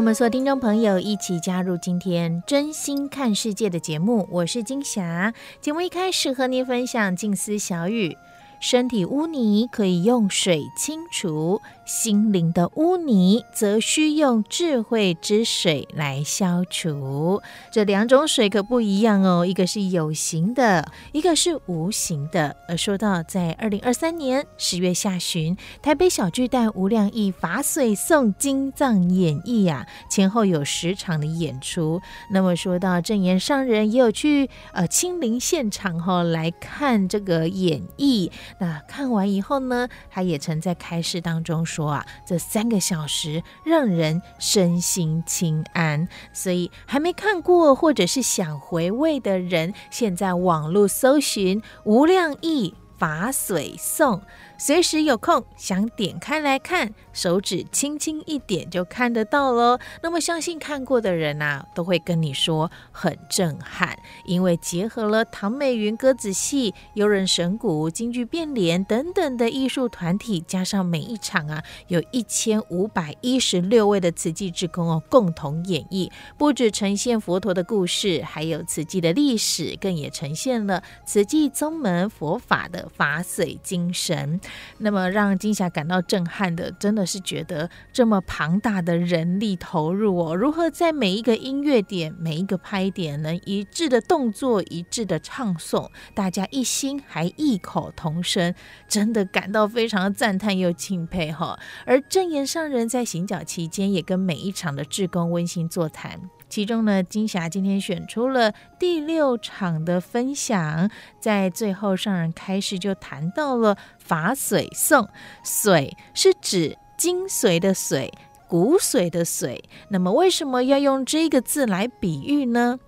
我们所有听众朋友一起加入今天真心看世界的节目，我是金霞。节目一开始和您分享静思小语：身体污泥可以用水清除。心灵的污泥，则需用智慧之水来消除。这两种水可不一样哦，一个是有形的，一个是无形的。而说到在二零二三年十月下旬，台北小巨蛋无量义法水颂经藏演绎、啊，前后有十场的演出。那么说到证严上人也有去呃亲临现场哈、哦，来看这个演绎。那看完以后呢，他也曾在开示当中说。说啊，这三个小时让人身心清安，所以还没看过或者是想回味的人，现在网络搜寻无量义法水颂。随时有空想点开来看，手指轻轻一点就看得到喽。那么相信看过的人呐、啊，都会跟你说很震撼，因为结合了唐美云歌仔戏、悠人神鼓、京剧变脸等等的艺术团体，加上每一场啊，有一千五百一十六位的慈济志工哦，共同演绎，不止呈现佛陀的故事，还有慈济的历史，更也呈现了慈济宗门佛法的法水精神。那么让金霞感到震撼的，真的是觉得这么庞大的人力投入哦，如何在每一个音乐点、每一个拍点能一致的动作、一致的唱诵，大家一心还异口同声，真的感到非常的赞叹又钦佩哈。而正言上人在行脚期间，也跟每一场的志工温馨座谈。其中呢，金霞今天选出了第六场的分享，在最后上人开示就谈到了法水颂，水是指精髓的髓，骨髓的髓。那么为什么要用这个字来比喻呢？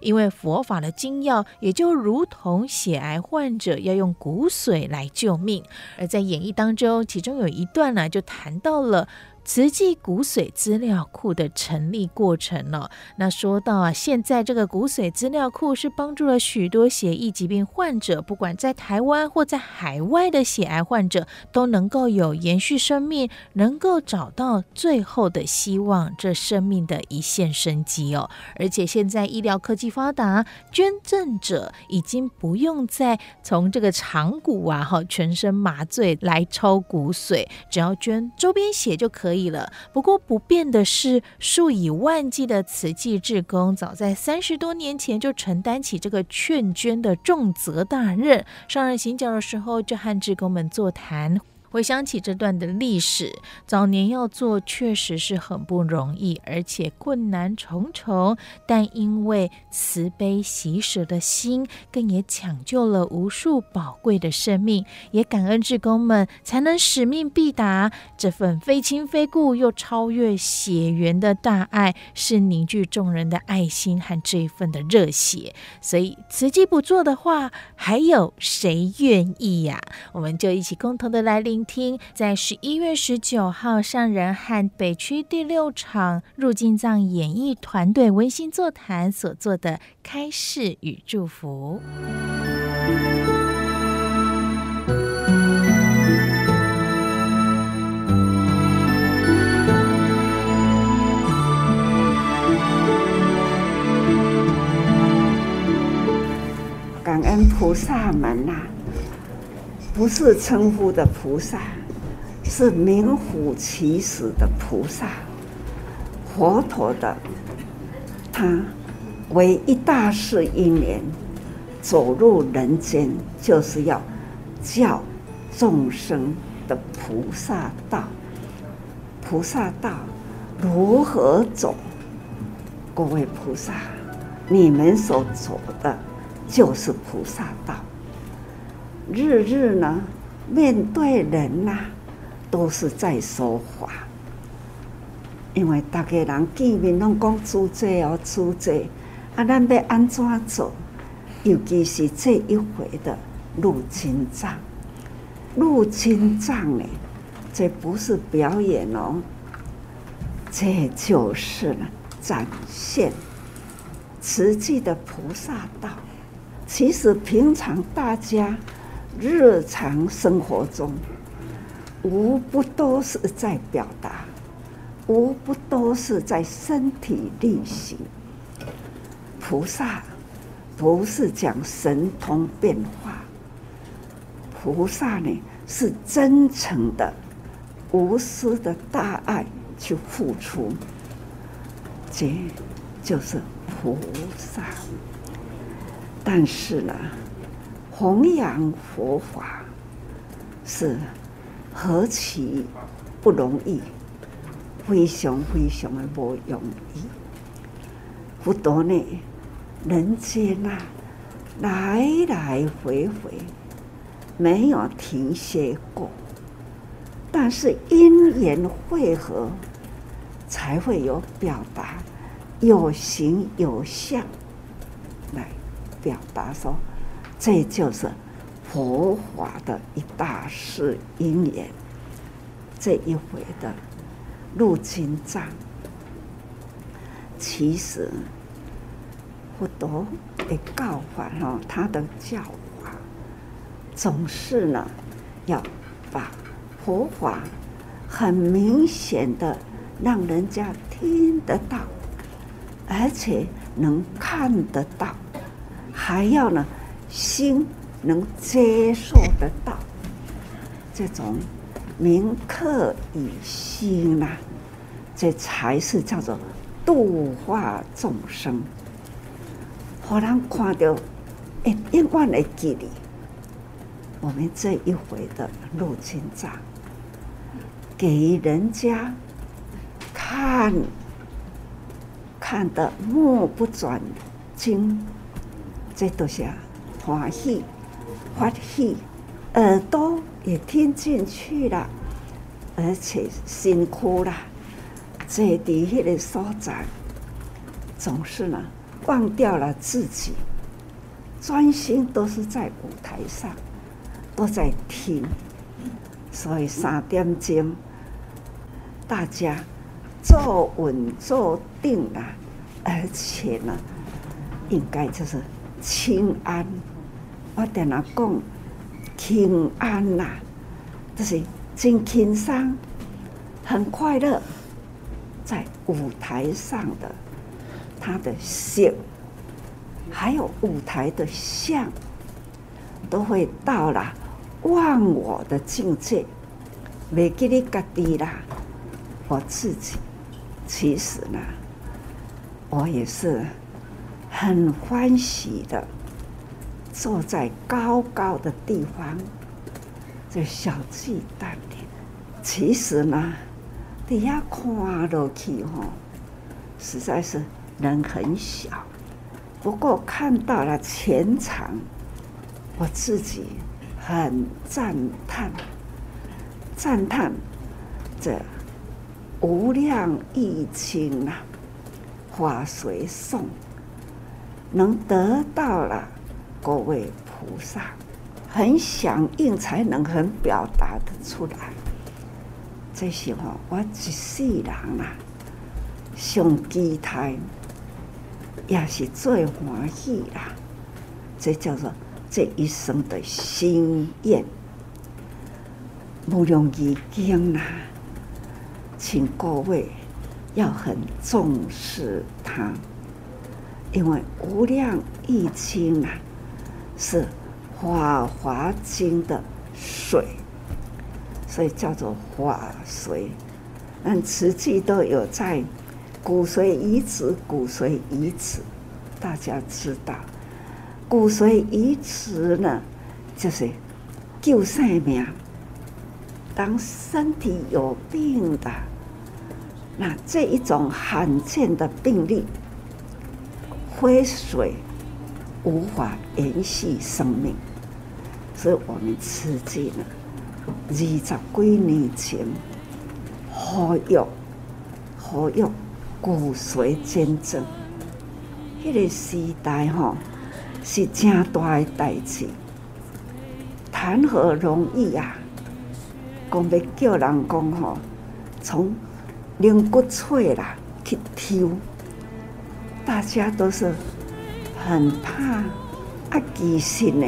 因为佛法的精要也就如同血癌患者要用骨髓来救命，而在演绎当中，其中有一段呢，就谈到了。慈济骨髓资料库的成立过程了。那说到啊，现在这个骨髓资料库是帮助了许多血液疾病患者，不管在台湾或在海外的血癌患者，都能够有延续生命，能够找到最后的希望，这生命的一线生机哦。而且现在医疗科技发达，捐赠者已经不用再从这个长骨啊，哈，全身麻醉来抽骨髓，只要捐周边血就可以。了，不过不变的是，数以万计的慈济志工，早在三十多年前就承担起这个劝捐的重责大任。上任行脚的时候，就和志工们座谈。回想起这段的历史，早年要做确实是很不容易，而且困难重重。但因为慈悲喜舍的心，更也抢救了无数宝贵的生命，也感恩志工们才能使命必达。这份非亲非故又超越血缘的大爱，是凝聚众人的爱心和这一份的热血。所以慈济不做的话，还有谁愿意呀？我们就一起共同的来聆听在十一月十九号上人和北区第六场入境藏演艺团队温馨座谈所做的开示与祝福。感恩菩萨们呐、不是称呼的菩萨，是名副其实的菩萨。佛陀的他为一大事因缘走入人间，就是要教众生的菩萨道。菩萨道如何走？各位菩萨，你们所走的就是菩萨道。日日呢，面对人呐、啊，都是在说话。因为大家人见面拢讲出这哦出这，啊，咱要安怎做？尤其是这一回的入经藏，入经藏呢，这不是表演哦，这就是呢展现实际的菩萨道。其实平常大家日常生活中，无不都是在表达。无不都是在身体力行。菩萨不是讲神通变化，菩萨呢是真诚的、无私的大爱去付出，这就是菩萨。但是呢，弘扬佛法是何其不容易。非常非常的不容易，不多呢，人间呐，来来回回没有停歇过，但是因缘会合，才会有表达，有形有相来表达说，这就是佛法的一大事因缘，这一回的。入经藏，其实佛陀的教法哈，他的教法总是呢，要把佛法很明显的让人家听得到，而且能看得到，还要呢心能接受得到，这种铭刻于心呐。这才是叫做度化众生，让人看到，哎，永远的记得我们这一回的入经藏，给人家看，看得目不转睛，这都是欢喜欢喜，耳朵也听进去了，而且辛苦了。这底下的所在，总是呢忘掉了自己，专心都是在舞台上，都在听。所以三点钟，大家坐稳坐定了，而且呢，应该就是轻安。我跟他讲，平安呐、啊，就是真轻松，很快乐。在舞台上的他的笑，还有舞台的相，都会到了忘我的境界，未给你个地啦。我自己其实呢，我也是很欢喜的，坐在高高的地方，这小鸡蛋里，其实呢。底下看落去哈，实在是人很小。不过看到了全场，我自己很赞叹，赞叹这无量义亲呐，法随颂能得到了各位菩萨，很响应才能很表达得出来。这时候，我一世人啊，上期待也是最欢喜啦。这叫做这一生的心愿，无量义经呐，请各位要很重视它，因为无量义经啊，是法华经的水。所以叫做法随，但实际都有在骨髓移植，骨髓移植，大家知道，骨髓移植呢，就是救生命。当身体有病的，那这一种罕见的病例，灰水无法延续生命，所以我们慈济呢，二十几年前，呼吁呼吁骨髓捐赠，那个时代哈是正大的代志，谈何容易、啊！讲要叫人讲吼，从灵骨髓啦去抽，大家都是很怕啊，其实呢，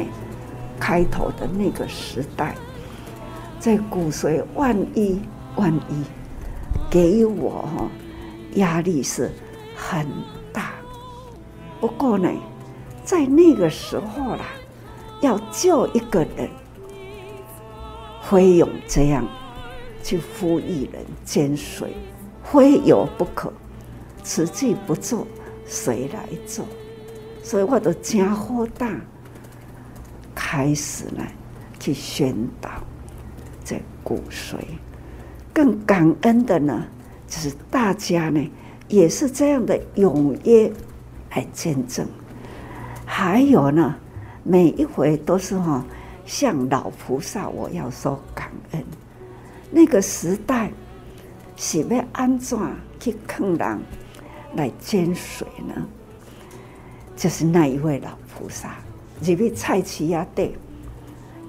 开头的那个时代，在骨髓万一万一给我哈压力是很大。不过呢，在那个时候啦，要救一个人。非有这样去呼吁人捐髓，非有不可。此计不做，谁来做？所以我都加火大，开始呢去宣导这骨髓。更感恩的呢，就是大家呢也是这样的踊跃来见证。还有呢，每一回都是哈。向老菩萨，我要说感恩。那个时代是要安怎去坑人来捐髓呢？就是那一位老菩萨，入去菜市仔底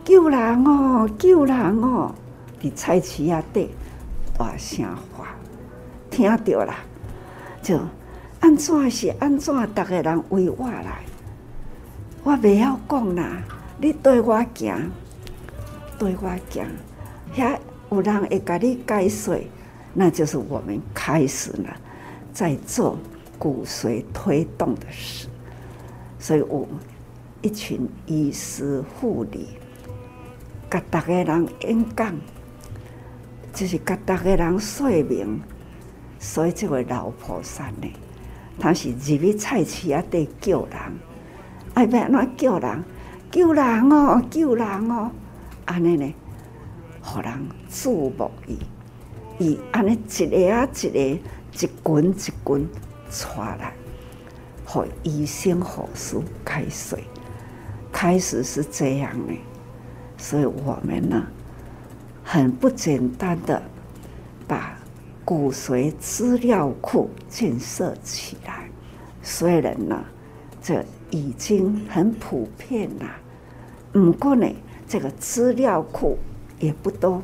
救人哦，救人哦！在菜市仔底大声话，听到了，就安怎是安怎，大家人围我来，我不要讲啦。你对我行，对我行，遐有人会甲你解说，那就是我们开始了在做骨髓推动的事。所以我一群医师护理，甲大家人演讲，就是甲大家人说明。所以这位老菩萨呢，他是入去菜市啊底救人，爱要安怎救人？救人哦，救人哦！安尼呢，互人注目伊，伊安尼一个啊一个，一滚一滚出来，互医生护士开水，开始是这样的，所以我们呢，很不简单的把骨髓资料库建设起来。虽然呢，这已经很普遍了。不过呢，这个资料库也不多，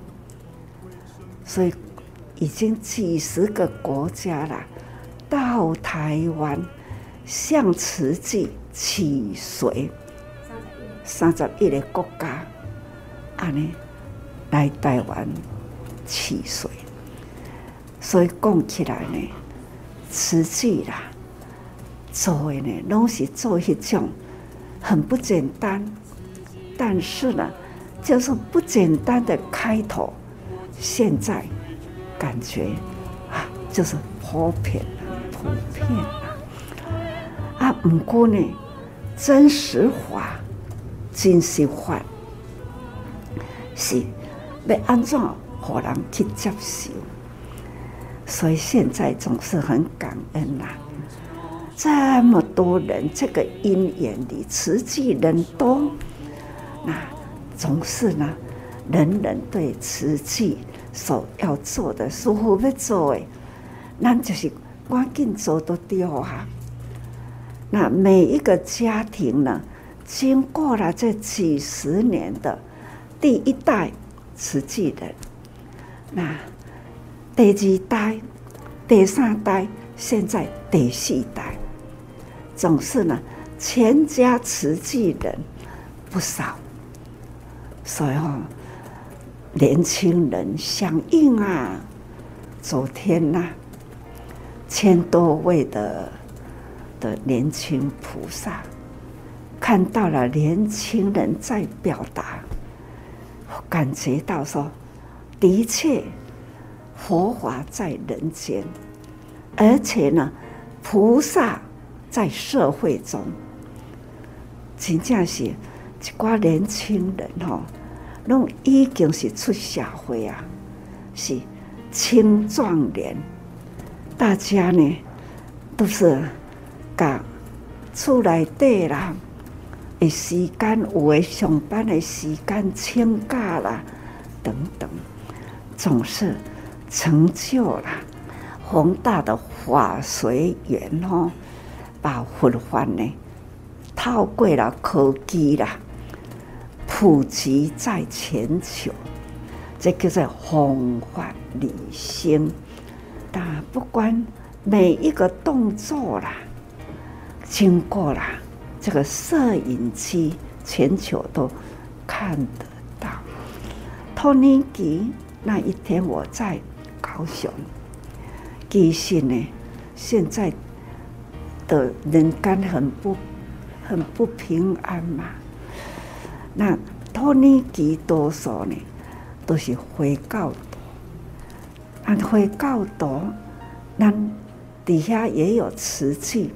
所以已经几十个国家了，到台湾向慈济取水，三十一个国家，安尼来台湾取髓，所以讲起来呢，慈济啦，做的呢，拢是做一种很不简单。但是呢，就是不简单的开头，现在感觉啊，就是普遍，普遍了啊。不过呢，真实法、真实法是要安怎让人去接受，所以现在总是很感恩呐、这么多人，这个因缘里，慈济人多。那总是呢，人人对慈济所要做的，师父要做的，那就是赶紧做都掉啊。那每一个家庭呢，经过了这几十年的第一代慈济人，那第二代、第三代，现在第四代，总是呢，全家慈济人不少。所以哈，年轻人响应啊！昨天呐、千多位的的年轻菩萨看到了年轻人在表达，感觉到说，的确佛法在人间，而且呢，菩萨在社会中，真正是一寡年轻人吼，拢已经是出社会啊，是青壮年，大家呢都是甲厝内底啦，诶时间有诶上班诶时间请假啦，等等，总是成就了宏大的法随缘哦，把佛法呢透过了科技啦，普及在全球，这个是弘法利生。但不管每一个动作啦，经过了这个摄影机，全球都看得到。托尼基那一天我在高雄。其实呢，现在的人间很不很不平安嘛。那托尼基多少呢，都是回教徒。按回教徒，那底下也有瓷器，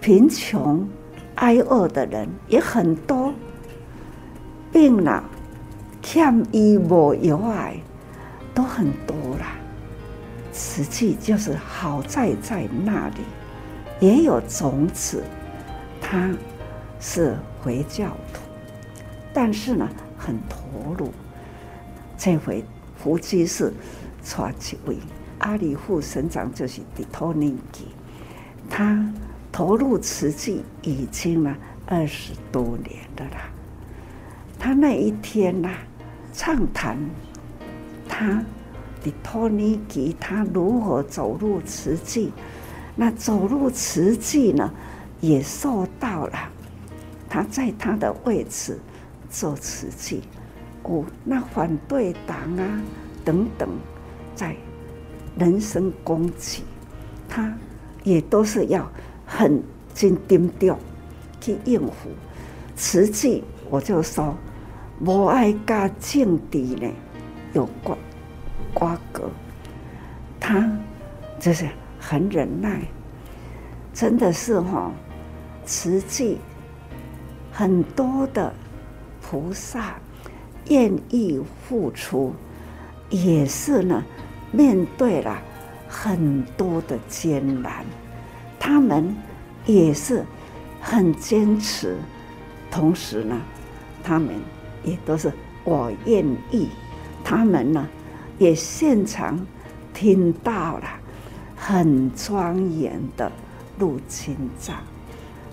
贫穷挨饿的人也很多，病了欠医无药爱，都很多啦。实际就是好在在那里也有种子，他是回教徒，但是呢很投入。这回福居士传几位阿里副省长就是迪托尼基，他投入瓷器已经了二十多年了啦。他那一天呐畅谈他。的托尼基他如何走入瓷器？那走入瓷器呢，也受到了他在他的位置做瓷器，哦，那反对党啊等等，在人身攻击，他也都是要很精盯掉去应付实际。我就说，无爱加政治呢有瓜。瓜葛，他就是很忍耐，真的是哈，实际很多的菩萨愿意付出，也是呢，面对了很多的艰难，他们也是很坚持，同时呢，他们也都是我愿意，他们呢。也现场听到了很庄严的入经藏，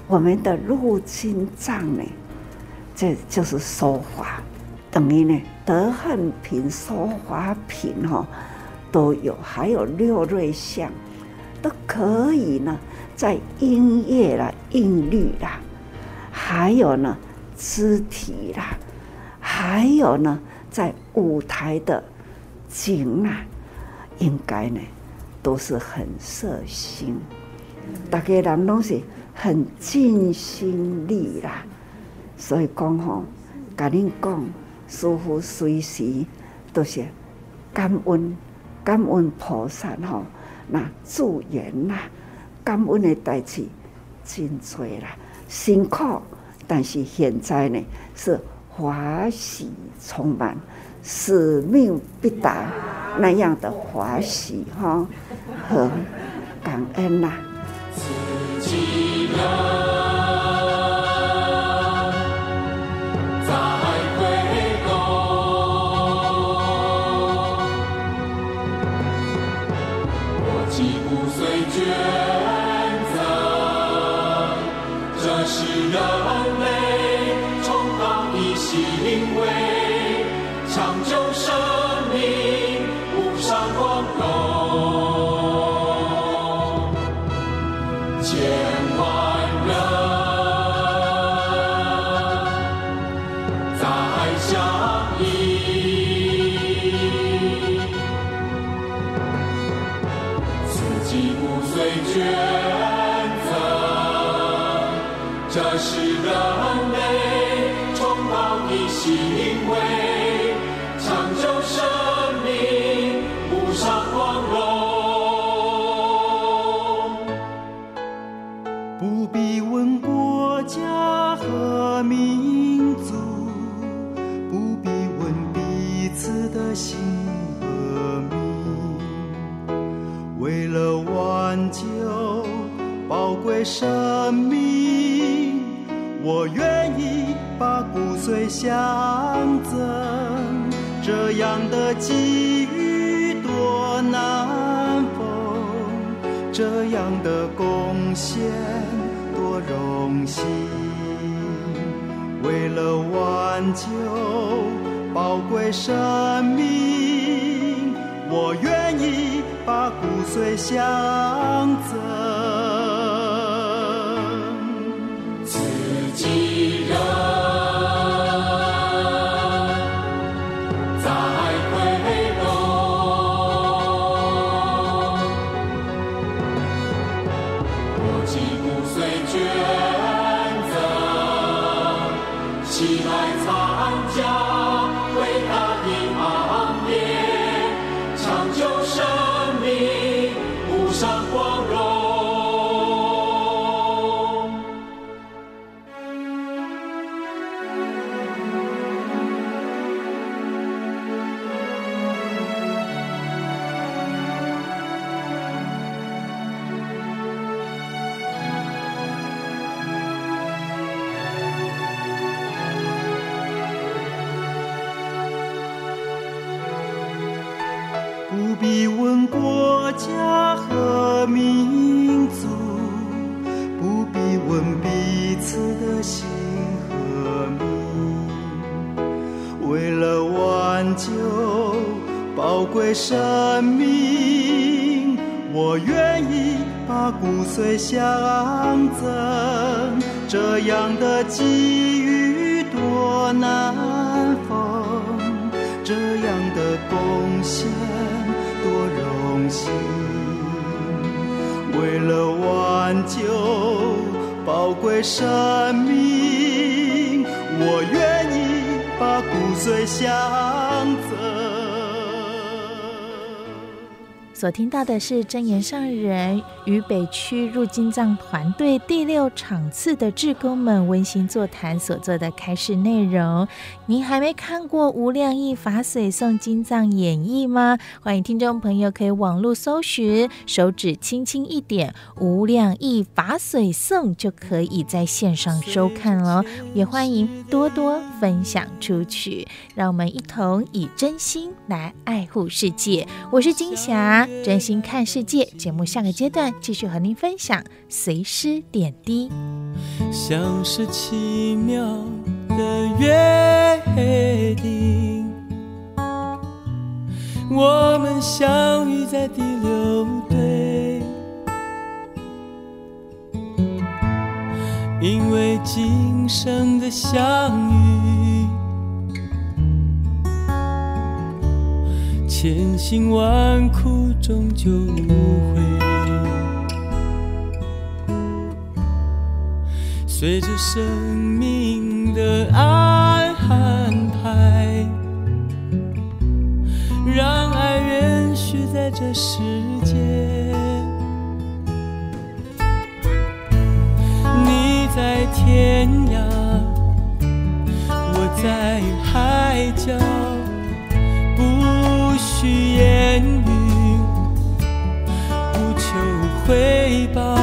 我们的入经藏呢，这就是说法，等于呢德恨品、说法品哈都有，还有六瑞相都可以呢，在音乐啦、韵律啦，还有呢肢体啦，还有呢在舞台的。景啊，应该呢都是很色心，大家人拢是很尽心力啦。所以讲吼，甲恁讲，师父随时都是感恩感恩菩萨吼，那助缘啦，感恩的代志真多啦，辛苦，但是现在呢是欢喜充满。使命必达那样的欢喜哈和感恩啦。相赠。这样的际遇多难逢，这样的贡献多荣幸。为了挽救宝贵生命，我愿意把骨髓相赠。生命，我愿意把骨髓相赠。这样的际遇多难逢，这样的贡献多荣幸。为了挽救宝贵生命，我愿意把骨髓相所听到的是真言上人与北区入金藏团队第六场次的志工们温馨座谈所做的开示内容。您还没看过《无量义法水颂金藏演义》吗？欢迎听众朋友可以网络搜寻，手指轻轻一点，《无量义法水颂》就可以在线上收看了。也欢迎多多分享出去，让我们一同以真心来爱护世界。我是金霞。真心看世界节目，下个阶段继续和您分享随师点滴，像是奇妙的约定，我们相遇在第六队，因为今生的相遇。千辛万苦终究无悔，随着生命的安排，让爱延续在这世界。你在天涯，我在海角。需言语，不求回报，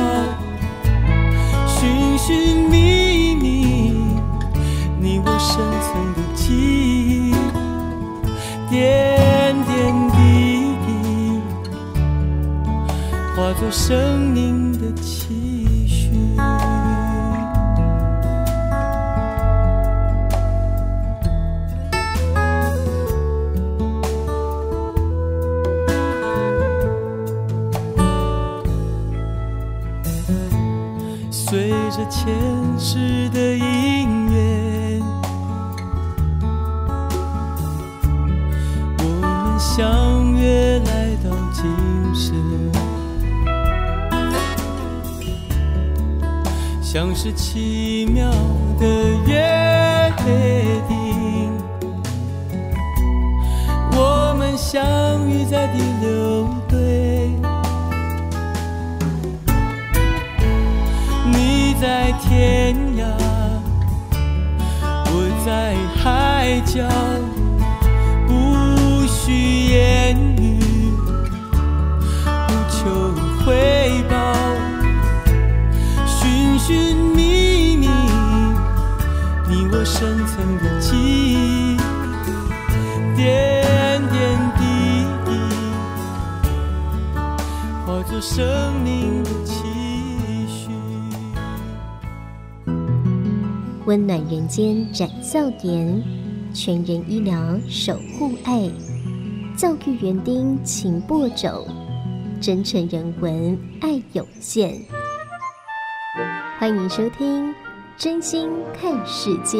寻寻觅觅，你我深层的记忆，点点滴滴，化作生命的气前世的因缘，我们相约来到今生，像是奇妙的约定，生命的期许。温暖人间展笑点，全人医疗守护爱，教育园丁勤播种，真诚人文爱涌现。欢迎收听《真心看世界》。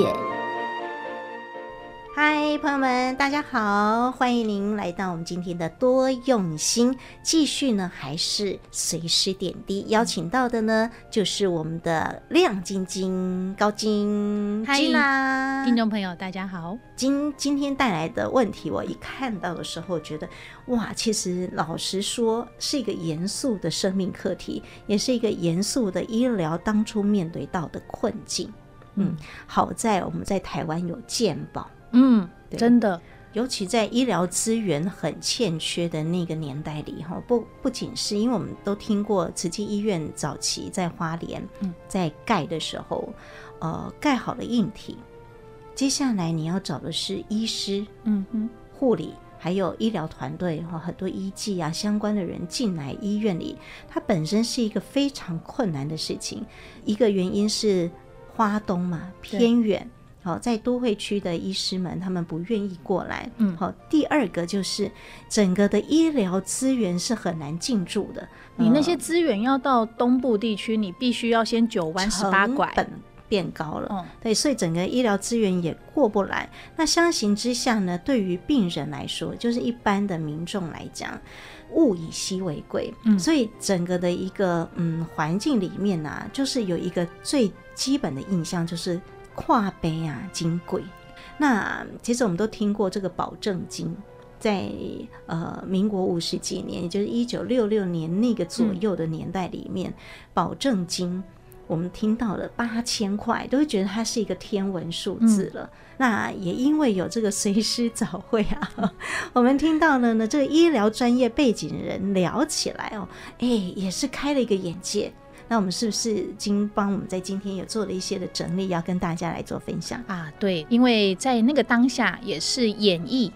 嗨，朋友们，大家好！欢迎您来到我们今天的多用心，继续呢，还是随时点滴。邀请到的呢，就是我们的亮晶晶、高晶。嗨啦，听众朋友，大家好。今今天带来的问题，我一看到的时候，觉得哇，其实老实说，是一个严肃的生命课题，也是一个严肃的医疗当初面对到的困境。嗯，好在我们在台湾有健保。嗯，真的，尤其在医疗资源很欠缺的那个年代里，哈，不不仅是因为我们都听过慈济医院早期在花莲，在盖的时候，呃，盖好了硬体，接下来你要找的是医师，嗯哼，护理，还有医疗团队，哈，很多医技啊相关的人进来医院里，它本身是一个非常困难的事情。一个原因是花东嘛，偏远。好，在都会区的医师们，他们不愿意过来。嗯，好。第二个就是整个的医疗资源是很难进驻的。你那些资源要到东部地区，你必须要先九弯十八拐，成本变高了。嗯，对，所以整个医疗资源也过不来。那相形之下呢，对于病人来说，就是一般的民众来讲，物以稀为贵。嗯，所以整个的一个嗯环境里面呢、啊，就是有一个最基本的印象就是。跨杯啊，金贵。那其实我们都听过这个保证金，在呃民国五十几年，也就是一九六六年那个左右的年代里面，嗯、保证金我们听到了八千块，都会觉得它是一个天文数字了。嗯、那也因为有这个随师早会啊，我们听到了呢，这个医疗专业背景的人聊起来哦，哎，也是开了一个眼界。那我们是不是经帮我们在今天也做了一些的整理，要跟大家来做分享啊？对，因为在那个当下也是演绎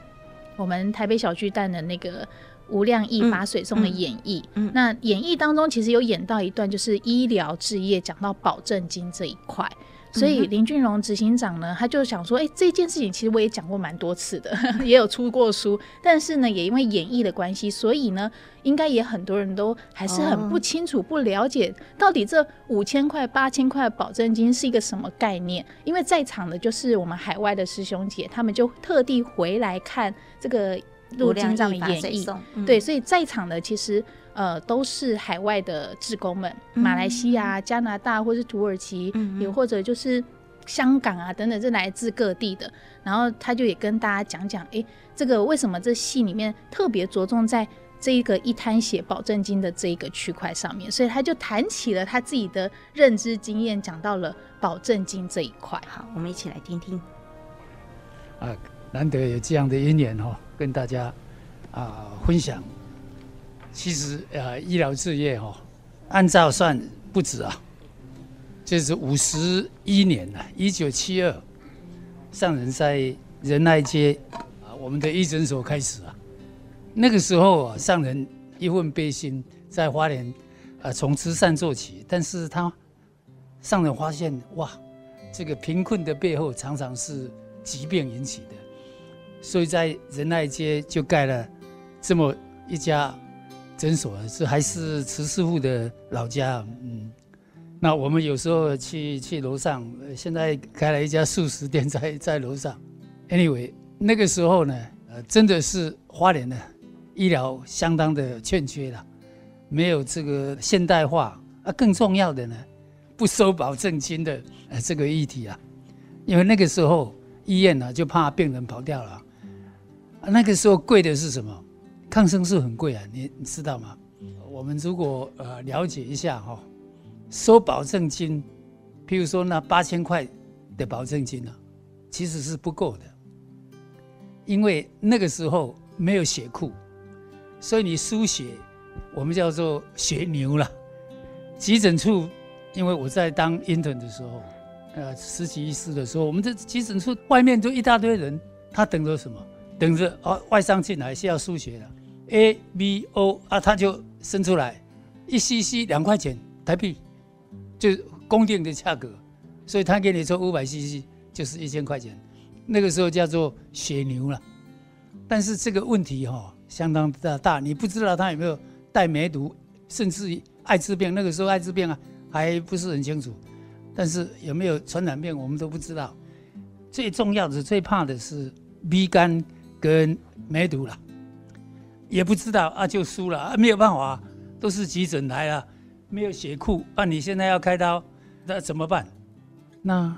我们台北小巨蛋的那个吴量义法水中的演绎。嗯，嗯，那演绎当中其实有演到一段，就是医疗置业讲到保证金这一块。所以林俊荣执行长呢，他就想说，哎、欸，这件事情其实我也讲过蛮多次的，也有出过书，但是呢，也因为演绎的关系，所以呢，应该也很多人都还是很不清楚、不了解到底这五千块、八千块保证金是一个什么概念。因为在场的就是我们海外的师兄姐，他们就特地回来看这个陆金藏的演绎，嗯、对，所以在场的其实。呃，都是海外的志工们，马来西亚、加拿大或是土耳其，嗯、也或者就是香港啊等等，是来自各地的。然后他就也跟大家讲讲，哎，这个为什么这戏里面特别着重在这一个一滩血保证金的这一个区块上面，所以他就谈起了他自己的认知经验，讲到了保证金这一块。好，我们一起来听听。啊，难得有这样的因缘哈，跟大家啊分享。其实呃，医疗事业哈，按照算不止啊，就是五十一年了，一九七二，上人在仁爱街啊，我们的医诊所开始啊。那个时候啊，上人一份悲心，在花莲啊，从慈善做起。但是他上人发现哇，这个贫困的背后常常是疾病引起的，所以在仁爱街就盖了这么一家。诊所是还是慈师傅的老家，嗯，那我们有时候去去楼上，现在开了一家素食店在在楼上。Anyway，那个时候呢，呃，真的是花莲的医疗相当的欠缺了，没有这个现代化啊，更重要的呢，不收保证金的呃这个议题啊，因为那个时候医院呢就怕病人跑掉了，那个时候贵的是什么？抗生素很贵啊，你你知道吗？我们如果呃了解一下哈，收保证金，譬如说那八千块的保证金呢，其实是不够的，因为那个时候没有血库，所以你输血，我们叫做血牛了。急诊处，因为我在当 intern 的时候，呃实习医师的时候，我们这急诊处外面就一大堆人，他等着什么？等着哦，外伤进来是要输血的，A B O 啊，他就生出来，一 cc 两块钱台币，就公定的价格，所以他给你抽五百 cc 就是一千块钱，那个时候叫做血牛了。但是这个问题哈、哦、相当的大，你不知道他有没有带梅毒，甚至艾滋病，那个时候艾滋病啊还不是很清楚，但是有没有传染病我们都不知道。最重要的、最怕的是 B 肝。跟梅毒了，也不知道啊，就输了啊，没有办法，都是急诊来了，没有血库啊，你现在要开刀，那怎么办？那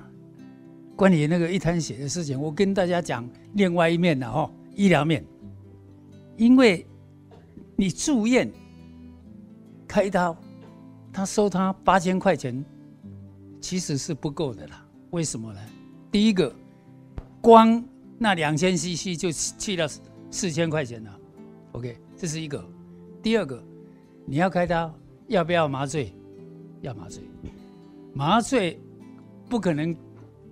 关于那个一滩血的事情，我跟大家讲另外一面的哦，医疗面，因为你住院开刀，他收他八千块钱，其实是不够的啦。为什么呢？第一个，光那两千 CC 就去了四千块钱了，OK，这是一个。第二个，你要开刀，要不要麻醉？要麻醉。麻醉不可能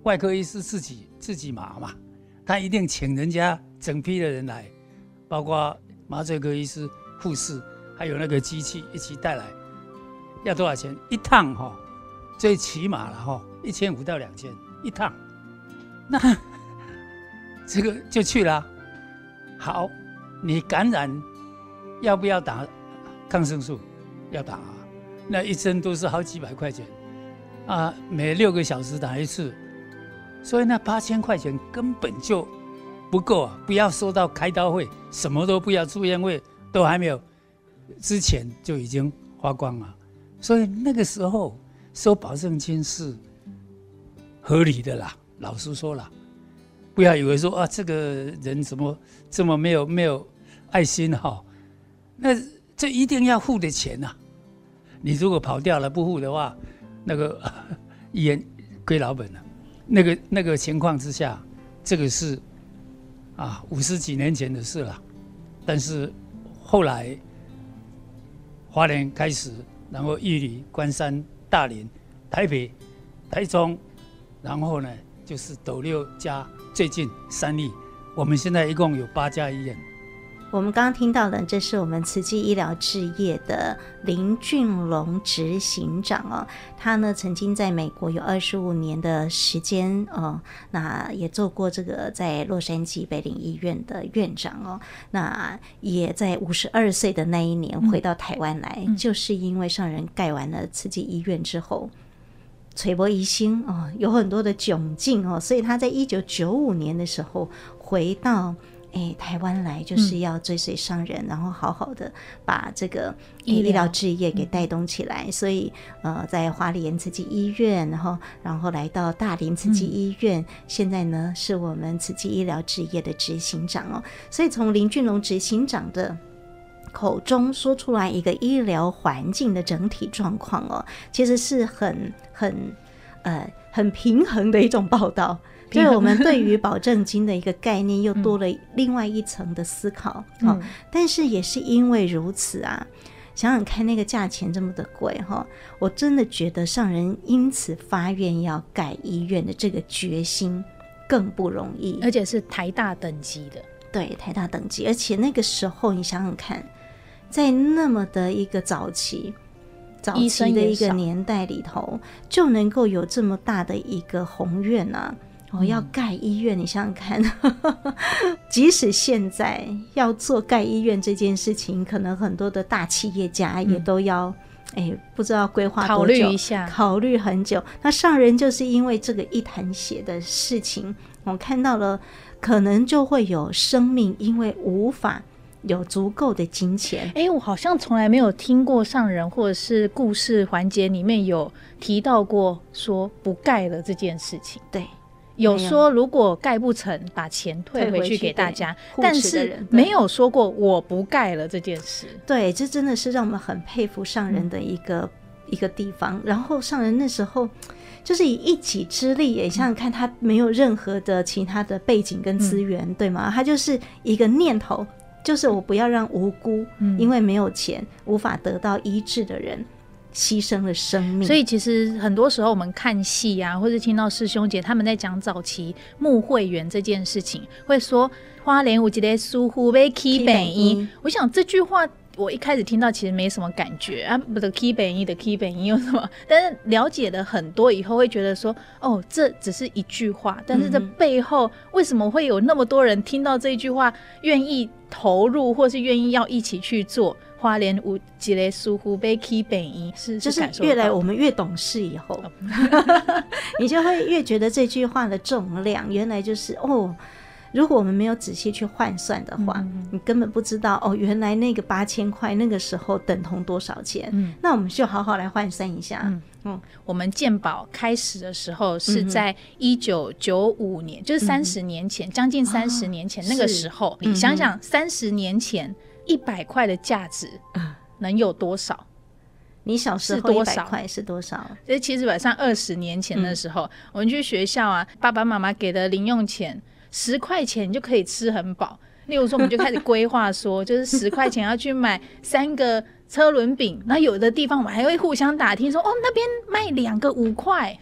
外科医师自己自己麻嘛，他一定请人家整批的人来，包括麻醉科医师、护士，还有那个机器一起带来。要多少钱？一趟哈，最起码了哈，一千五到两千一趟。那。这个就去了，好，你感染要不要打抗生素？要打，那一针都是好几百块钱，啊，每六个小时打一次，所以那八千块钱根本就不够啊！不要说到开刀费，什么都不要，住院费都还没有，之前就已经花光了，所以那个时候收保证金是合理的啦，老实说了。不要以为说啊，这个人怎么这么没有没有爱心哈、哦？那这一定要付的钱呐、啊！你如果跑掉了不付的话，那个医院亏老本了。那个那个情况之下，这个是啊五十几年前的事了。但是后来华联开始，然后玉里、关山、大林、台北、台中，然后呢就是斗六家。最近三例，我们现在一共有八家医院。我们刚刚听到的，这是我们慈济医疗置业的林俊龙执行长哦。他呢曾经在美国有二十五年的时间哦，那也做过这个在洛杉矶北领医院的院长哦。那也在五十二岁的那一年回到台湾来，嗯、就是因为上人盖完了慈济医院之后。垂薄一心哦，有很多的窘境哦，所以他在一九九五年的时候回到诶台湾来，就是要追随上人，嗯、然后好好的把这个医疗事业给带动起来。嗯、所以呃，在花莲慈济医院，然后然后来到大林慈济医院，嗯、现在呢是我们慈济医疗置业的执行长哦。所以从林俊龙执行长的。口中说出来一个医疗环境的整体状况哦，其实是很很呃很平衡的一种报道。就是我们对于保证金的一个概念又多了另外一层的思考。嗯、哦，但是也是因为如此啊，想想看那个价钱这么的贵哈、哦，我真的觉得上人因此发愿要盖医院的这个决心更不容易，而且是台大等级的。对，台大等级，而且那个时候你想想看。在那么的一个早期、早期的一个年代里头，就能够有这么大的一个宏愿啊！哦，要盖医院，你想想看，即使现在要做盖医院这件事情，可能很多的大企业家也都要，哎，不知道规划多久，考虑一下，考虑很久。那上人就是因为这个一潭血的事情，我看到了，可能就会有生命因为无法。有足够的金钱，哎、欸，我好像从来没有听过上人或者是故事环节里面有提到过说不盖了这件事情。对，有说如果盖不成，把钱退回去给大家，但是没有说过我不盖了这件事。对，这真的是让我们很佩服上人的一个、嗯、一个地方。然后上人那时候就是以一己之力，也想想看，他没有任何的其他的背景跟资源，嗯、对吗？他就是一个念头。就是我不要让无辜，因为没有钱无法得到医治的人牺牲了生命。所以其实很多时候我们看戏啊，或者听到师兄姐他们在讲早期募会员这件事情，会说花莲有一个师傅要起病医。我想这句话。我一开始听到其实没什么感觉啊，不的 key 本意的 key 本意有什么？但是了解了很多以后，会觉得说，哦，这只是一句话，但是这背后为什么会有那么多人听到这一句话，愿意投入，或是愿意要一起去做？花莲有一个师傅被 key 本意是，就是越来我们越懂事以后，你就会越觉得这句话的重量，原来就是哦。如果我们没有仔细去换算的话，嗯、你根本不知道哦，原来那个八千块那个时候等同多少钱？嗯，那我们就好好来换算一下。嗯，嗯我们健保开始的时候是在一九九五年，嗯、就是三十年前，将、嗯、近三十年前那个时候，哦、你想想，三十年前一百块的价值能有多少？你小时候一百块是多少？这其实晚上二十年前的时候，嗯、我们去学校啊，爸爸妈妈给的零用钱。十块钱你就可以吃很饱。例如说，我们就开始规划说，就是十块钱要去买三个车轮饼。那有的地方我们还会互相打听说，哦，那边卖两个五块。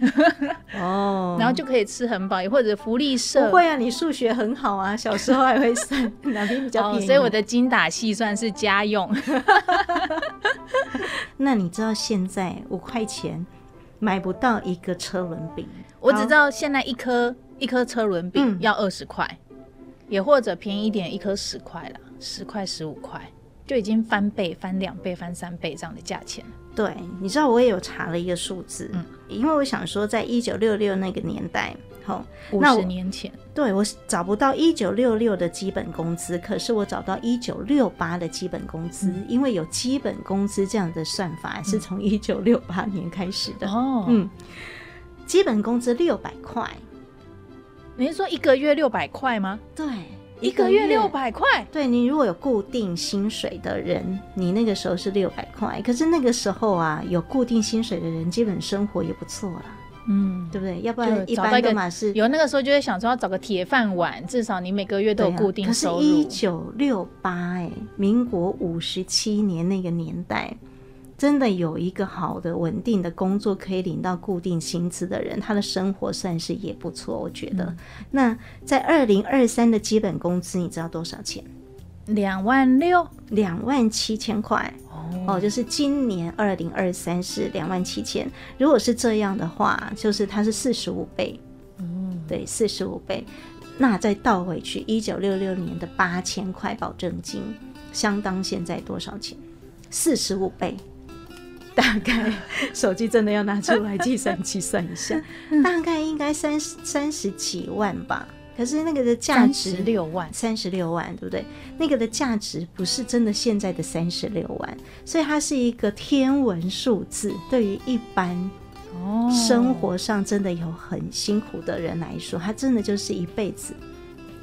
哦，然后就可以吃很饱。也或者福利社不会啊，你数学很好啊，小时候还会算哪边比较便宜。哦，所以我的精打细算是家用。那你知道现在五块钱买不到一个车轮饼？我只知道现在一颗。一颗车轮饼要二十块，嗯、也或者便宜一点，一颗十块了，十块十五块就已经翻倍、翻两倍、翻三倍这样的价钱。对，你知道我也有查了一个数字，嗯，因为我想说，在一九六六那个年代，吼五十年前，对我找不到一九六六的基本工资，可是我找到一九六八的基本工资，嗯、因为有基本工资这样的算法是从一九六八年开始的。哦，嗯，基本工资六百块。你是说一个月六百块吗？对，一个月六百块。对，你如果有固定薪水的人，你那个时候是六百块。可是那个时候啊，有固定薪水的人，基本生活也不错了。嗯，对不对？要不然一般的嘛是有那个时候就会想说要找个铁饭碗，至少你每个月都有固定收入。啊、可是，一九六八，哎，民国五十七年那个年代。真的有一个好的稳定的工作可以领到固定薪资的人，他的生活算是也不错，我觉得。嗯、那在二零二三的基本工资，你知道多少钱？两万六，两万七千块。哦，哦，就是今年二零二三是两万七千。如果是这样的话，就是它是四十五倍。嗯，对，四十五倍。那再倒回去，一九六六年的八千块保证金，相当现在多少钱？四十五倍。大概手机真的要拿出来计算计算一下，大概应该三十三十几万吧。可是那个的价值六万，三十六万，对不对？那个的价值不是真的现在的三十六万，所以它是一个天文数字。对于一般生活上真的有很辛苦的人来说，他真的就是一辈子。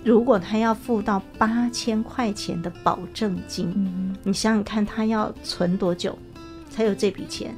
如果他要付到八千块钱的保证金，你想想看，他要存多久？才有这笔钱，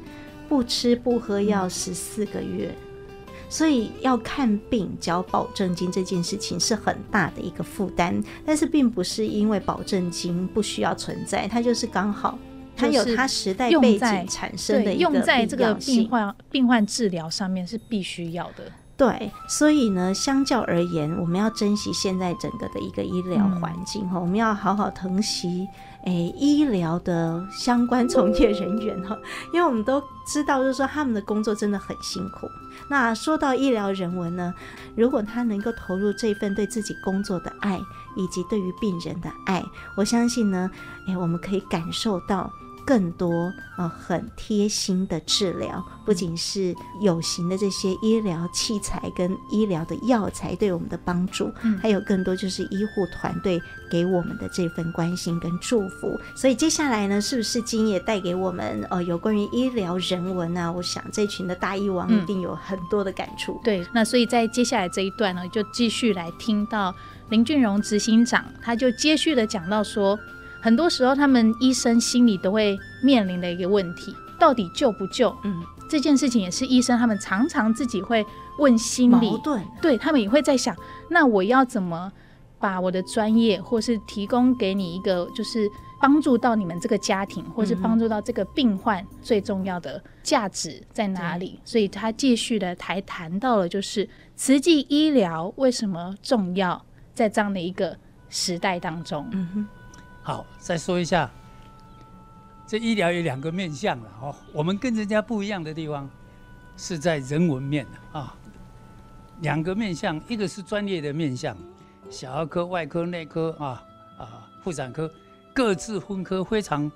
不吃不喝要十四个月，嗯、所以要看病交保证金这件事情是很大的一个负担。但是并不是因为保证金不需要存在，它就是刚好它有它时代背景产生的一个用在这个病患病患治疗上面是必须要的。对，所以呢，相较而言，我们要珍惜现在整个的一个医疗环境哈，嗯、我们要好好疼惜诶医疗的相关从业人员哈，因为我们都知道，就是说他们的工作真的很辛苦。那说到医疗人文呢，如果他能够投入这份对自己工作的爱，以及对于病人的爱，我相信呢，诶，我们可以感受到。更多呃很贴心的治疗，不仅是有形的这些医疗器材跟医疗的药材对我们的帮助，嗯，还有更多就是医护团队给我们的这份关心跟祝福。所以接下来呢，是不是今夜带给我们呃有关于医疗人文呢？我想这群的大医王一定有很多的感触。嗯。对，那所以在接下来这一段呢，就继续来听到林俊荣执行长，他就接续的讲到说。很多时候，他们医生心里都会面临的一个问题：到底救不救？嗯，这件事情也是医生他们常常自己会问心里，矛盾。对，他们也会在想：那我要怎么把我的专业，或是提供给你一个，就是帮助到你们这个家庭，或是帮助到这个病患最重要的价值在哪里？所以他继续的还谈到了，就是慈济医疗为什么重要，在这样的一个时代当中。嗯哼，好，再说一下，这医疗有两个面向了哦，我们跟人家不一样的地方是在人文面啊。两个面向，一个是专业的面向，小儿科、外科、内科啊啊，妇产科各自分科非常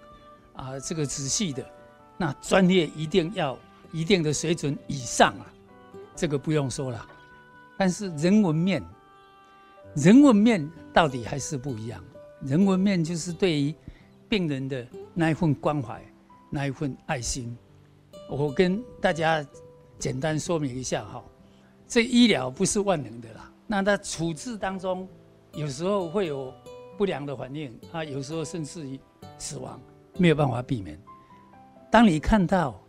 啊这个仔细的，那专业一定要一定的水准以上啊，这个不用说了。但是人文面，人文面到底还是不一样。人文面就是对于病人的那一份关怀，那一份爱心。我跟大家简单说明一下哈。这医疗不是万能的啦，那他处置当中，有时候会有不良的反应啊，有时候甚至于死亡，没有办法避免。当你看到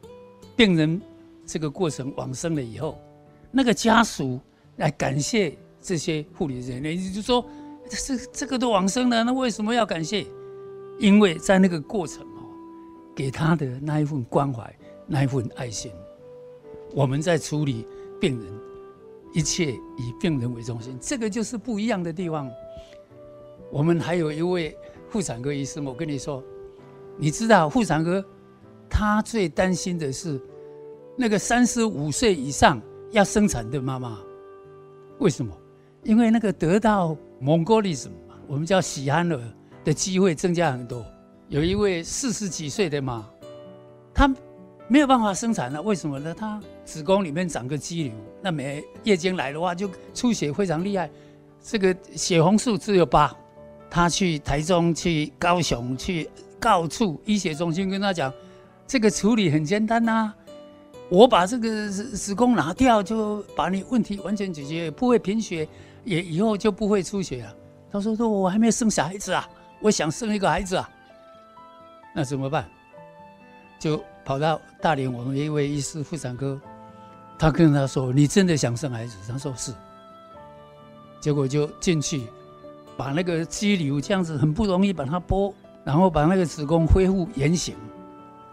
病人这个过程往生了以后，那个家属来感谢这些护理人员，也就是说，这这个都往生了，那为什么要感谢？因为在那个过程哦，给他的那一份关怀，那一份爱心，我们在处理病人。一切以病人为中心，这个就是不一样的地方。我们还有一位妇产科医师，我跟你说，你知道妇产科他最担心的是那个三十五岁以上要生产的妈妈。为什么？因为那个得到蒙古利什我们叫喜憨儿的机会增加很多。有一位四十几岁的妈，她没有办法生产了，为什么呢？她子宫里面长个肌瘤，那每月经来的话就出血非常厉害，这个血红素只有八。他去台中、去高雄、去高处医学中心跟他讲，这个处理很简单呐、我把这个子宫拿掉，就把你问题完全解决，不会贫血，也以后就不会出血了。他说：说我还没有生小孩子啊，我想生一个孩子啊，那怎么办？就跑到大连，我们一位医师妇产科。他跟他说：“你真的想生孩子？”他说：“是。”结果就进去，把那个肌瘤这样子很不容易把它剥，然后把那个子宫恢复原形，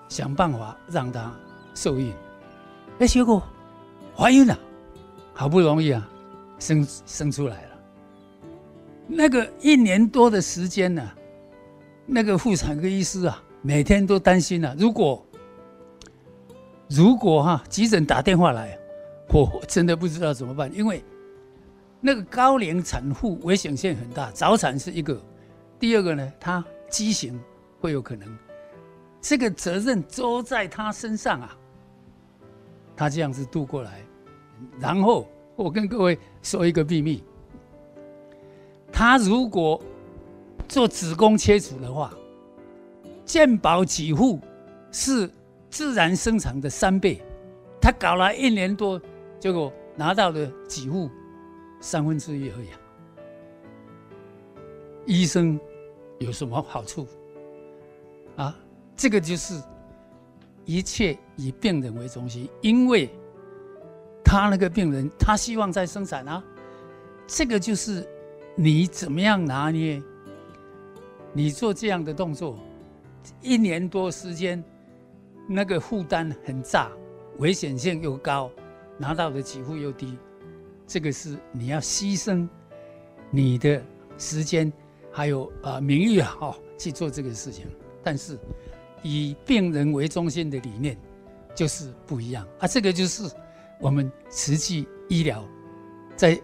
想办法让它受孕。哎，结果怀孕了，好不容易啊，生生出来了。那个一年多的时间呢、那个妇产科医师啊，每天都担心啊，如果。如果哈急诊打电话来，我真的不知道怎么办，因为那个高龄产妇危险性很大，早产是一个，第二个呢，她畸形会有可能，这个责任都在她身上啊。她这样子度过来，然后我跟各位说一个秘密，他如果做子宫切除的话，健保给付是。自然生产的三倍，他搞了一年多，结果拿到的给付三分之一而已。医生有什么好处？啊，这个就是一切以病人为中心，因为他那个病人他希望再生产啊，这个就是你怎么样拿捏，你做这样的动作，一年多时间。那个负担很大，危险性又高，拿到的给付又低，这个是你要牺牲你的时间，还有啊、名誉啊，去做这个事情。但是以病人为中心的理念就是不一样啊，这个就是我们慈济医疗在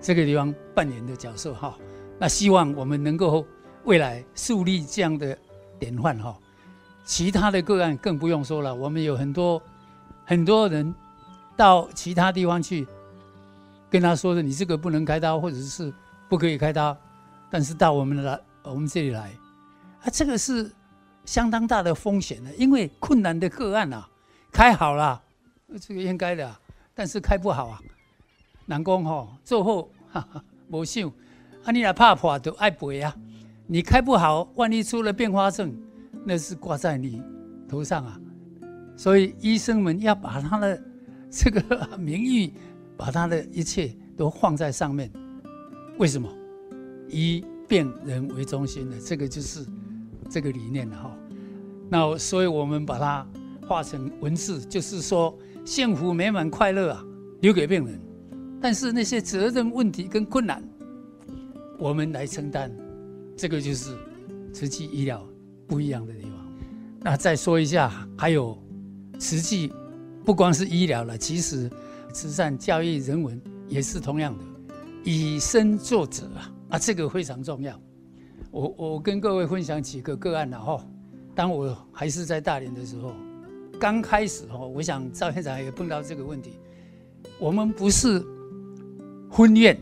这个地方扮演的角色哈。那希望我们能够未来树立这样的典范哈。其他的个案更不用说了，我们有很多很多人到其他地方去跟他说的，你这个不能开刀，或者是不可以开刀，但是到我们来我们这里来，啊，这个是相当大的风险的，因为困难的个案啊，开好了，这个应该的，但是开不好啊，人讲吼，做后哈哈无想，啊，你来怕破都爱赔啊，你开不好，万一出了并发症。那是挂在你头上啊，所以医生们要把他的这个名誉，把他的一切都放在上面。为什么？以病人为中心的，这个就是这个理念了哈。那所以我们把它化成文字，就是说幸福美满快乐啊，留给病人，但是那些责任问题跟困难，我们来承担，这个就是慈济医疗不一样的地方。那再说一下，还有慈济不光是医疗了，其实慈善、教育、人文也是同样的，以身作则啊，啊，这个非常重要。我我跟各位分享几个个案了哈。当我还是在大连的时候，刚开始哦，我想赵院长也碰到这个问题。我们不是婚宴，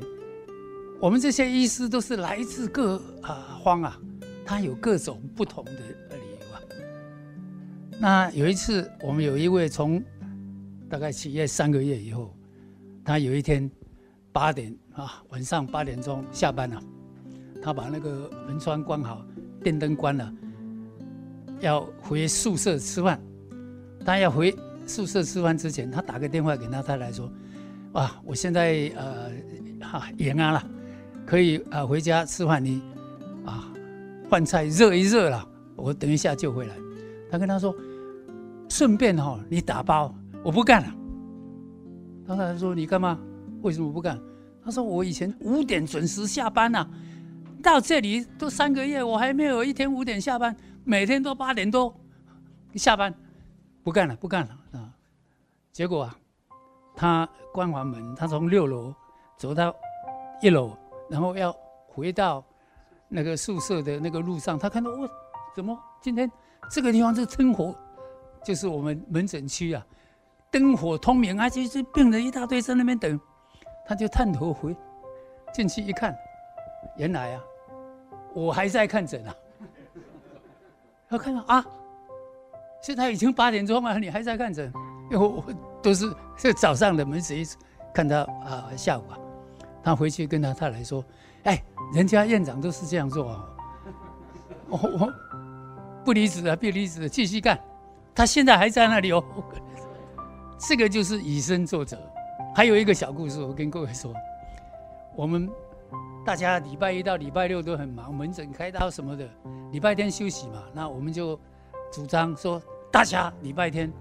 我们这些医师都是来自各啊方啊，他有各种不同的理由啊。那有一次，我们有一位从大概企业三个月以后，他有一天八点啊，晚上八点钟下班了，他把那个门窗关好，电灯关了，要回宿舍吃饭。他要回宿舍吃饭之前，他打个电话给他太太说。哇！我现在呃哈延安了，可以啊、呃、回家吃饭。你啊饭菜热一热了，我等一下就回来。他跟他说，顺便哈、哦、你打包，我不干了。他太太说，你干嘛？为什么不干？他说我以前五点准时下班呐、啊，到这里都三个月，我还没有一天五点下班，每天都八点多下班，不干了，不干了啊！结果啊。他关完门，他从六楼走到一楼，然后要回到那个宿舍的那个路上，他看到我怎么今天这个地方是灯火，就是我们门诊区啊，灯火通明，而且是病人一大堆在那边等，他就探头回进去一看，原来啊，我还在看诊啊，他看到啊，现在已经八点钟了，你还在看诊，因为我。都是是早上的门诊，看到啊下午啊，他回去跟他太太说：“哎，人家院长都是这样做啊，我我不离职啊，不离职，继续干。他现在还在那里哦。这个就是以身作则。还有一个小故事，我跟各位说，我们大家礼拜一到礼拜六都很忙，门诊开刀什么的，礼拜天休息嘛，那我们就主张说，大家礼拜天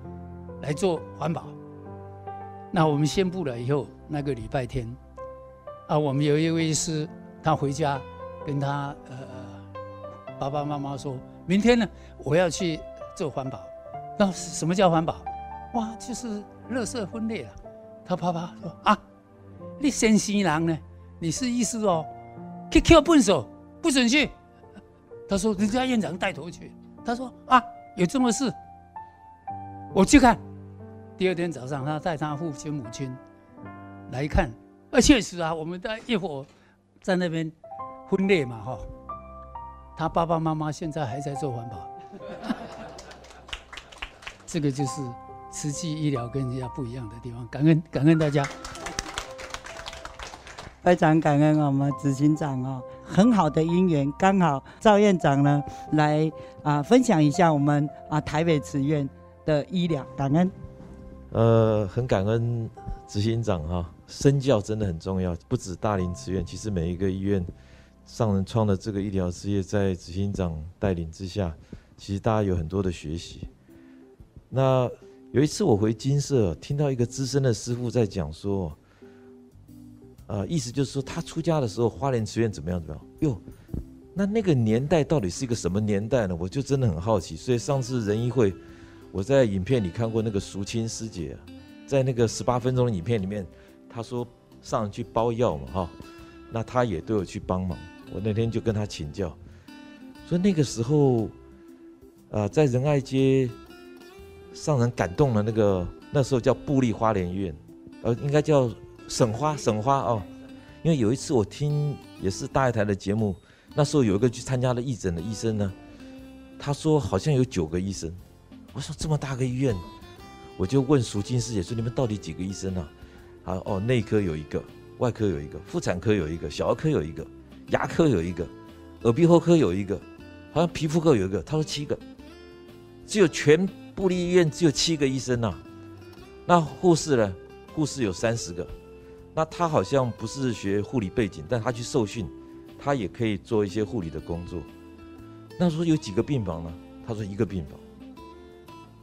来做环保。”那我们宣布了以后，那个礼拜天，啊，我们有一位医师，他回家跟他呃爸爸妈妈说，明天呢，我要去做环保。那什么叫环保？哇，就是垃圾分类了。他爸爸说啊，你先生人呢？你是医师哦，去扣分手，不准去。他说人家院长带头去。他说啊，有这么事，我去看。第二天早上，他带他父亲母亲来看，啊，确实啊，我们在一伙在那边分类嘛，哈。他爸爸妈妈现在还在做环保，这个就是慈济医疗跟人家不一样的地方。感恩感恩大家，非常感恩我们执行长哦，很好的因缘，刚好赵院长呢来啊分享一下我们啊台北慈院的医疗，感恩。呃，很感恩执行长哈，身教真的很重要，不止大林慈院，其实每一个医院上人创的这个医疗事业，在执行长带领之下，其实大家有很多的学习。那有一次我回金舍，听到一个资深的师父在讲说，呃，意思就是说他出家的时候，花莲慈院怎么样怎么样？哟，那那个年代到底是一个什么年代呢？我就真的很好奇。所以上次仁医会。我在影片里看过那个淑清师姐，在那个十八分钟的影片里面，她说上去包药嘛，哈，那她也都有去帮忙。我那天就跟她请教，说那个时候，啊，在仁爱街上人感动了那个那时候叫布立花莲院，呃，应该叫省花省花哦，因为有一次我听也是大爱台的节目，那时候有一个去参加了义诊的医生呢，他说好像有九个医生。我说这么大个医院，我就问淑金师姐说：“你们到底几个医生啊？”啊哦，内科有一个，外科有一个，妇产科有一个，小儿科有一个，牙科有一个，耳鼻喉科有一个，好像皮肤科有一个。他说七个，只有全部立医院只有七个医生呐、那护士呢？护士有三十个。那他好像不是学护理背景，但他去受训，他也可以做一些护理的工作。那说有几个病房呢？他说一个病房。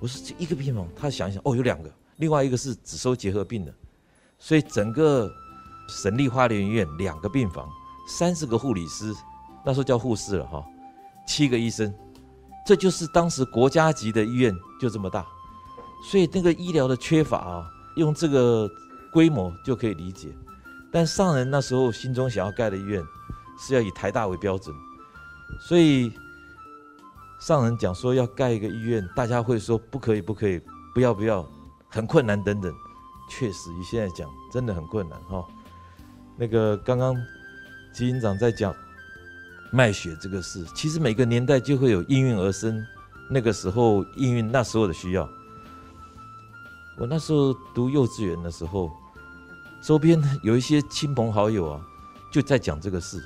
我说这一个病房，他想一想，哦，有两个，另外一个是只收结核病的，所以整个省立花莲医院两个病房，三十个护理师，那时候叫护士了哈，七个医生，这就是当时国家级的医院就这么大，所以那个医疗的缺乏啊，用这个规模就可以理解。但上人那时候心中想要盖的医院是要以台大为标准，所以。上人讲说要盖一个医院，大家会说不可以，不可以，不要，不要，很困难等等。确实，以现在讲，真的很困难哈。那个刚刚执行长在讲卖血这个事，其实每个年代就会有应运而生，那个时候应运那时候的需要。我那时候读幼稚园的时候，周边有一些亲朋好友啊，就在讲这个事。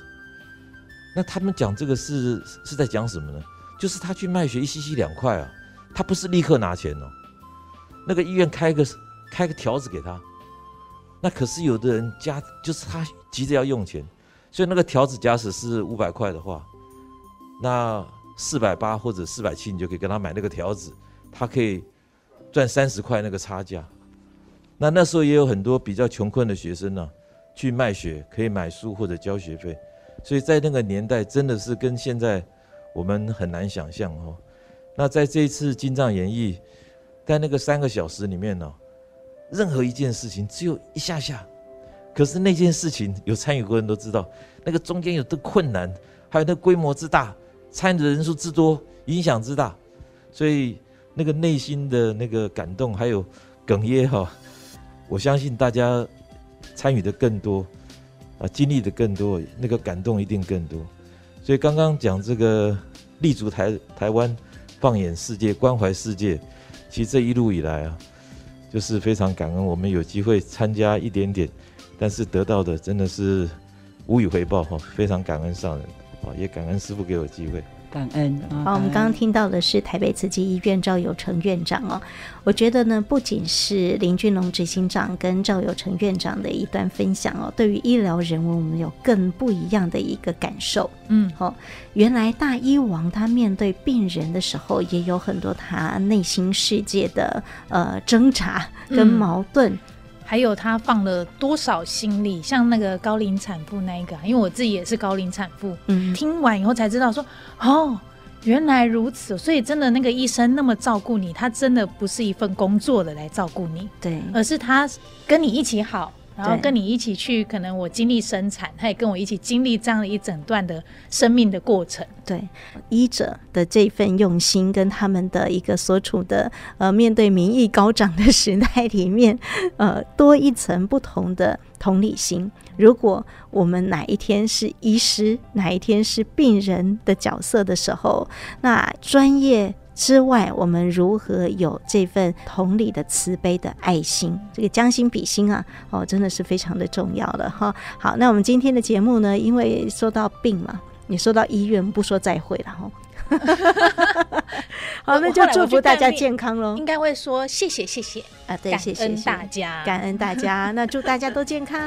那他们讲这个事是在讲什么呢？就是他去卖血，一 cc 两块啊，他不是立刻拿钱哦。那个医院开个开个条子给他，那可是有的人家就是他急着要用钱，所以那个条子假使是五百块的话，那四百八或者四百七你就可以跟他买那个条子，他可以赚三十块那个差价。那那时候也有很多比较穷困的学生呢、去卖血可以买书或者交学费，所以在那个年代真的是跟现在。我们很难想象哦，那在这一次精藏演义，在那个三个小时里面呢，任何一件事情只有一下下，可是那件事情有参与过人都知道，那个中间有的困难，还有那规模之大，参与的人数之多，影响之大，所以那个内心的那个感动还有哽咽哈，我相信大家参与的更多，啊，经历的更多，那个感动一定更多。所以刚刚讲这个立足台台湾，放眼世界，关怀世界，其实这一路以来啊，就是非常感恩我们有机会参加一点点，但是得到的真的是无以回报哈，非常感恩上人啊，也感恩师父给我机会。感恩。好，我们刚刚听到的是台北慈济医院赵有成院长哦。我觉得呢，不仅是林俊龙执行长跟赵有成院长的一段分享哦，对于医疗人文，我们有更不一样的一个感受。嗯，好，原来大医王他面对病人的时候，也有很多他内心世界的呃挣扎跟矛盾。嗯还有他放了多少心力，像那个高龄产妇那一个，因为我自己也是高龄产妇，嗯，听完以后才知道说，哦，原来如此，所以真的那个医生那么照顾你，他真的不是一份工作的来照顾你，对，而是他跟你一起好。然后跟你一起去，可能我经历生产，他也跟我一起经历这样的一整段的生命的过程。对，医者的这份用心，跟他们的一个所处的呃，面对民意高涨的时代里面，呃，多一层不同的同理心。如果我们哪一天是医师，哪一天是病人的角色的时候，那专业。之外，我们如何有这份同理的慈悲的爱心？这个将心比心啊，哦，真的是非常的重要了哈。好，那我们今天的节目呢，因为说到病嘛，你说到医院，不说再会了哈。好，那就祝福大家健康喽。应该会说谢谢谢谢啊，对，谢谢大家，感恩大家。那祝大家都健康。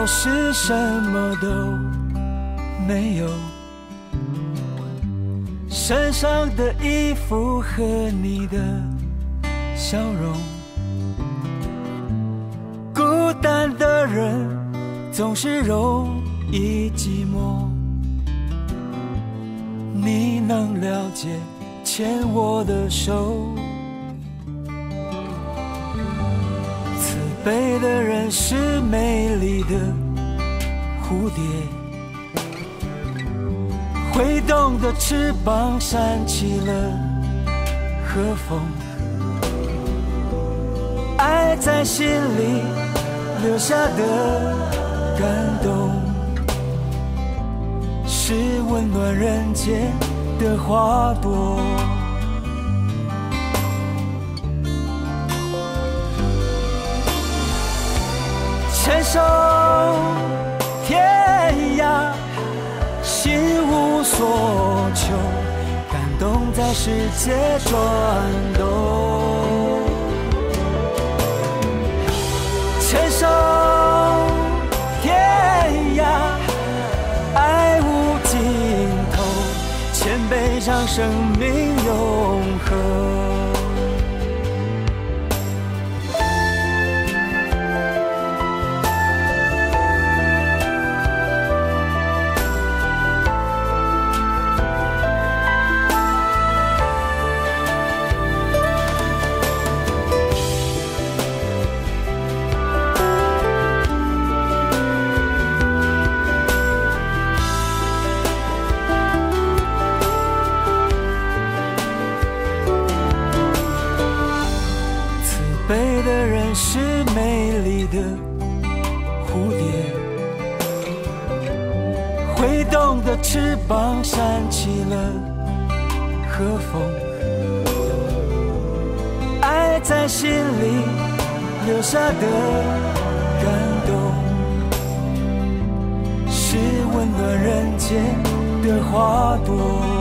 我是什么都没有，身上的衣服和你的笑容，孤单的人总是容易寂寞。你能了解，牵我的手，飞的人是美丽的。蝴蝶挥动的翅膀，扇起了和风，爱在心里留下的感动，是温暖人间的花朵。牵手天涯，心无所求，感动在世界转动。牵手天涯，爱无尽头，谦卑让生命永的蝴蝶，挥动的翅膀扇起了和风，爱在心里留下的感动，是温暖人间的花朵。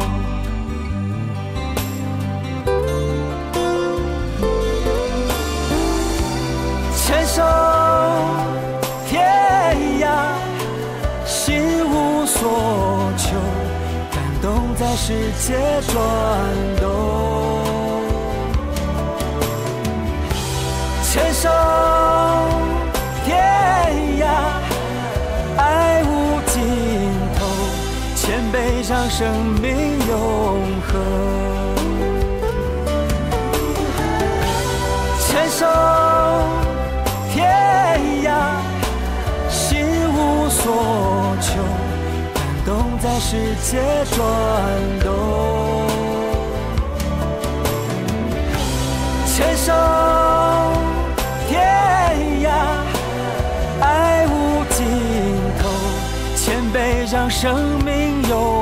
在世界转动，牵手天涯，爱无尽头，千杯让生命永恒。世界转动，牵手天涯，爱无尽头，谦卑让生命有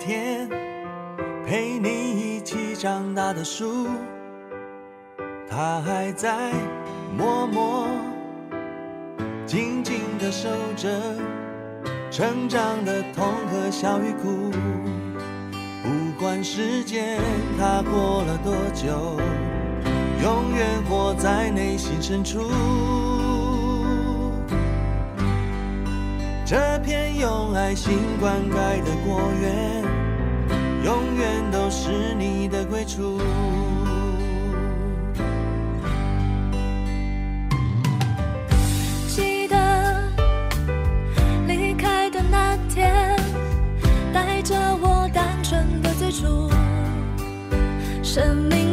天陪你一起长大的树，它还在默默静静地守着成长的痛和笑与哭。不管时间它过了多久，永远活在内心深处。这片用爱心灌溉的果园，永远都是你的归处。记得离开的那天，带着我单纯的最初，生命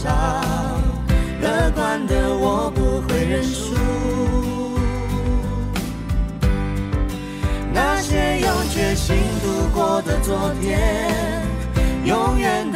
上，乐观的我不会认输。那些用决心度过的昨天，永远。